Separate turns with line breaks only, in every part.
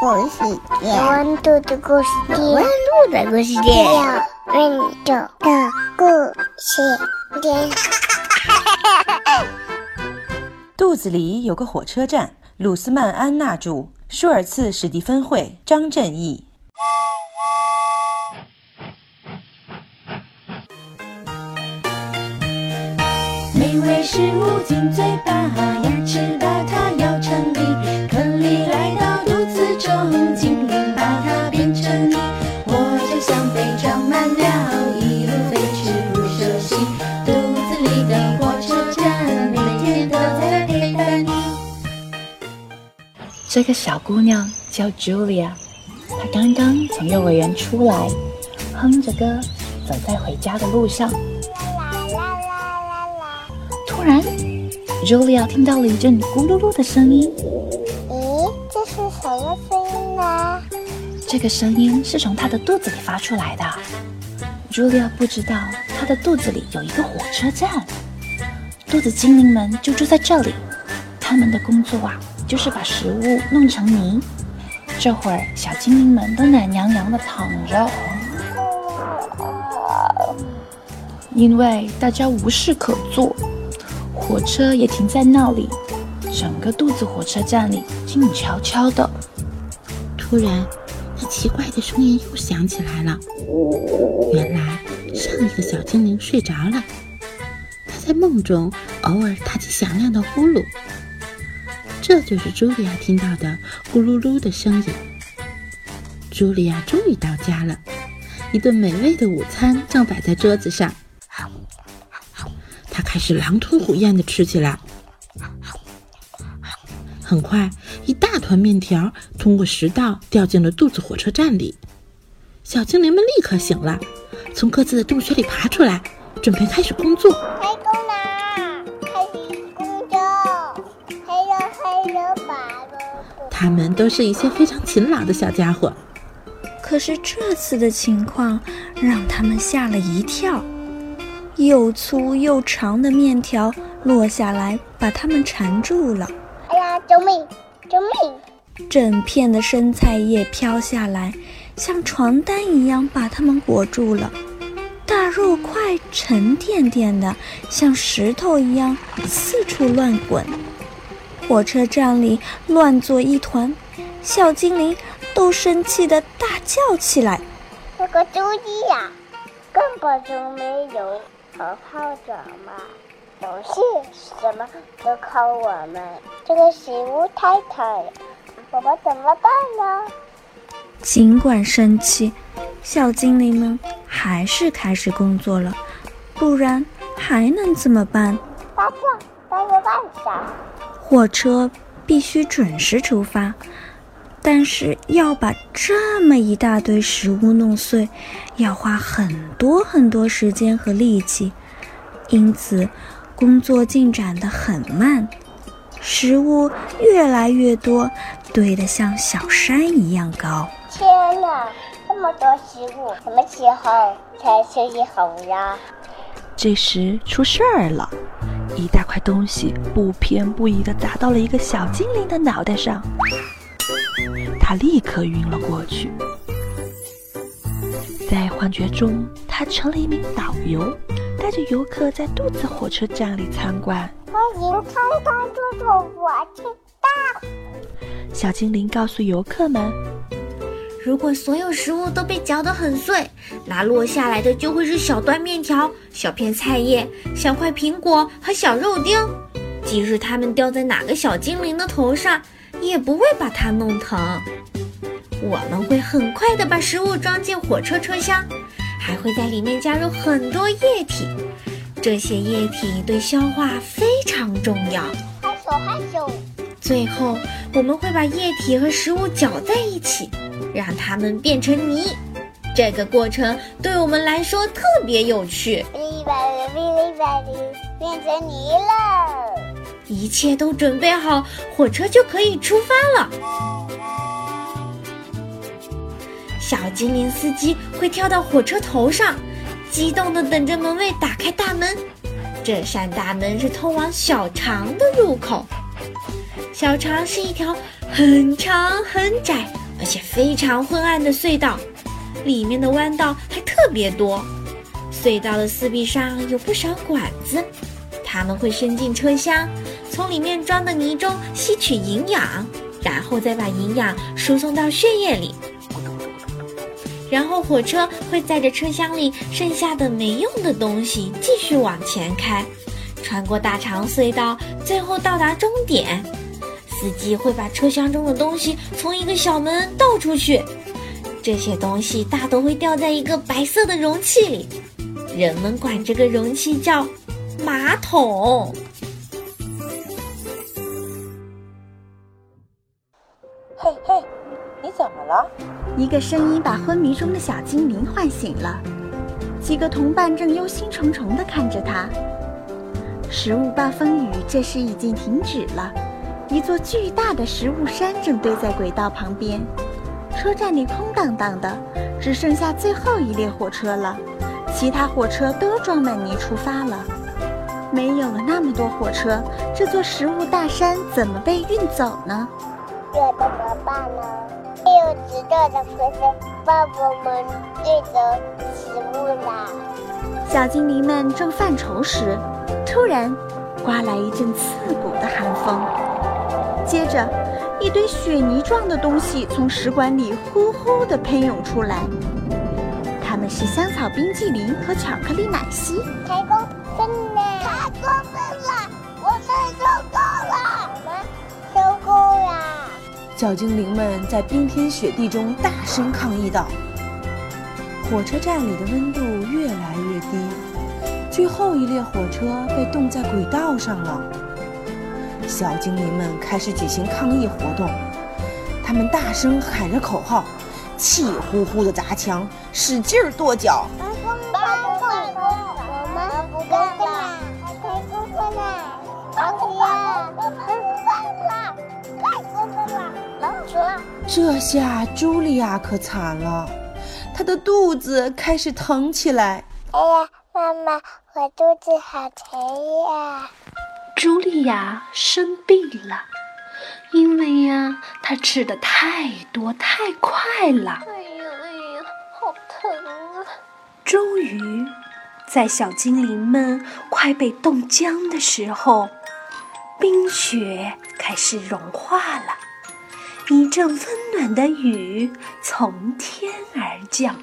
故事
有温度的故事店，
温度的故事店，
有温度的故事店。
肚子里有个火车站，鲁斯曼·安娜著，舒尔茨·史蒂芬绘，张振义。
美味食物进嘴巴，牙齿
这个小姑娘叫 Julia，她刚刚从幼儿园出来，哼着歌走在回家的路上。突然，Julia 听到了一阵咕噜噜的声音。
咦，这是什么声音呢？
这个声音是从她的肚子里发出来的。Julia 不知道她的肚子里有一个火车站，肚子精灵们就住在这里。他们的工作啊，就是把食物弄成泥。这会儿，小精灵们都懒洋洋地躺着，因为大家无事可做。火车也停在那里，整个肚子火车站里静悄悄的。
突然，那奇怪的声音又响起来了。原来，上一个小精灵睡着了，他在梦中偶尔打起响亮的呼噜。这就是茱莉亚听到的咕噜噜的声音。茱莉亚终于到家了，一顿美味的午餐正摆在桌子上。她开始狼吞虎咽地吃起来。很快，一大团面条通过食道掉进了肚子火车站里。小精灵们立刻醒了，从各自的洞穴里爬出来，准备开始工作。他们都是一些非常勤劳的小家伙。
可是这次的情况让他们吓了一跳。又粗又长的面条落下来，把它们缠住了。
哎呀，救命！救命！
整片的生菜叶飘下来，像床单一样把它们裹住了。大肉块沉甸甸的，像石头一样四处乱滚。火车站里乱作一团，小精灵都生气的大叫起来：“
这个茱莉亚根本就没有。”好好长嘛，总是什么都靠我们。这个食物太太，我们怎么办呢？
尽管生气，小精灵们还是开始工作了。不然还能怎么办？
大象，大个半晌。
火车必须准时出发。但是要把这么一大堆食物弄碎，要花很多很多时间和力气，因此工作进展得很慢，食物越来越多，堆得像小山一样高。
天哪，这么多食物，什么时候才休息好呀？
这时出事儿了，一大块东西不偏不倚地砸到了一个小精灵的脑袋上。他立刻晕了过去，在幻觉中，他成了一名导游，带着游客在肚子火车站里参观。
欢迎参观肚子火车站。
小精灵告诉游客们：“
如果所有食物都被嚼得很碎，那落下来的就会是小段面条、小片菜叶、小块苹果和小肉丁。即使它们掉在哪个小精灵的头上。”也不会把它弄疼。我们会很快的把食物装进火车车厢，还会在里面加入很多液体。这些液体对消化非常重要。
害羞害羞。
最后，我们会把液体和食物搅在一起，让它们变成泥。这个过程对我们来说特别有趣。
哔哩吧哩，哔哩吧哩，变成泥了。
一切都准备好，火车就可以出发了。小精灵司机会跳到火车头上，激动地等着门卫打开大门。这扇大门是通往小肠的入口。小肠是一条很长、很窄、而且非常昏暗的隧道，里面的弯道还特别多。隧道的四壁上有不少管子，它们会伸进车厢，从里面装的泥中吸取营养，然后再把营养输送到血液里。然后火车会载着车厢里剩下的没用的东西继续往前开，穿过大长隧道，最后到达终点。司机会把车厢中的东西从一个小门倒出去，这些东西大都会掉在一个白色的容器里。人们管这个容器叫马桶。
嘿嘿，你怎么了？
一个声音把昏迷中的小精灵唤醒了。几个同伴正忧心忡忡地看着他。食物暴风雨这时已经停止了，一座巨大的食物山正堆在轨道旁边。车站里空荡荡的，只剩下最后一列火车了。其他火车都装满泥出发了，没有了那么多火车，这座食物大山怎么被运走呢？
这怎么办呢？没有执照的火车帮我们运走食物啦。
小精灵们正犯愁时，突然刮来一阵刺骨的寒风，接着一堆雪泥状的东西从食管里呼呼地喷涌出来。它们是香草冰激凌和巧克力奶昔。
太过分了！太过分了！我们受够了！我们受够了！
小精灵们在冰天雪地中大声抗议道。火车站里的温度越来越低，最后一列火车被冻在轨道上了。小精灵们开始举行抗议活动，他们大声喊着口号。气呼呼地砸墙，使劲儿跺脚。
我们不干了！太过分了！老铁，我们不干了！太过分了！老鼠。
这下茱莉亚可惨了，她的肚子开始疼起来。
哎呀，妈妈，我肚子好疼呀！
茱莉亚生病了。因为呀，她吃的太多太快了。
哎呀哎呀，好疼啊！
终于，在小精灵们快被冻僵的时候，冰雪开始融化了，一阵温暖的雨从天而降。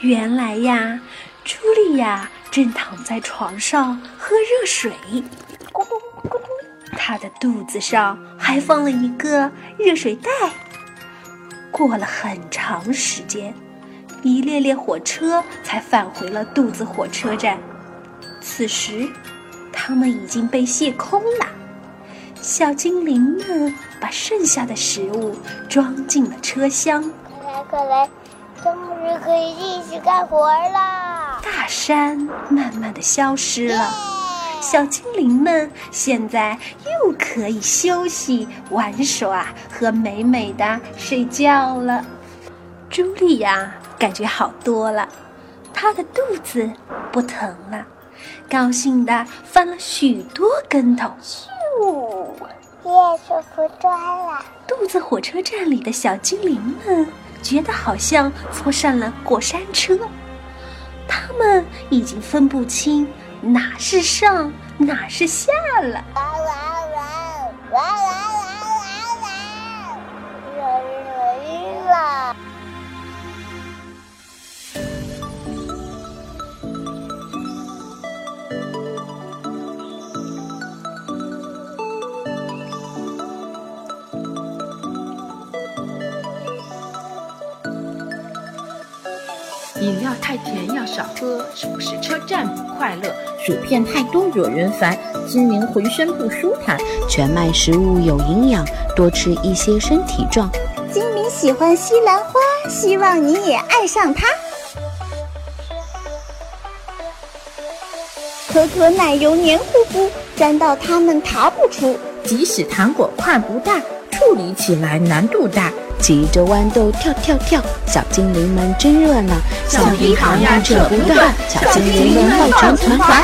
原来呀，茱莉亚正躺在床上喝热水。咕咚咕咚。他的肚子上还放了一个热水袋。过了很长时间，一列列火车才返回了肚子火车站。此时，它们已经被卸空了。小精灵们把剩下的食物装进了车厢。
快来快来，终于可以继续干活了！
大山慢慢的消失了。小精灵们现在又可以休息、玩耍和美美的睡觉了。茱莉亚感觉好多了，她的肚子不疼了，高兴的翻了许多跟头。
咻，也舒服多了。
肚子火车站里的小精灵们觉得好像坐上了过山车，他们已经分不清。哪是上，哪是下了？
饮料太甜要少喝，是不是车站不快乐？薯片太多惹人烦，精灵浑身不舒坦。
全麦食物有营养，多吃一些身体壮。
精灵喜欢西兰花，希望你也爱上它。可可奶油黏糊糊，粘到它们逃不出。
即使糖果块不大，处理起来难度大。
骑着豌豆跳跳跳，小精灵们真热闹，
橡皮糖呀扯不断，小精灵们抱成团团。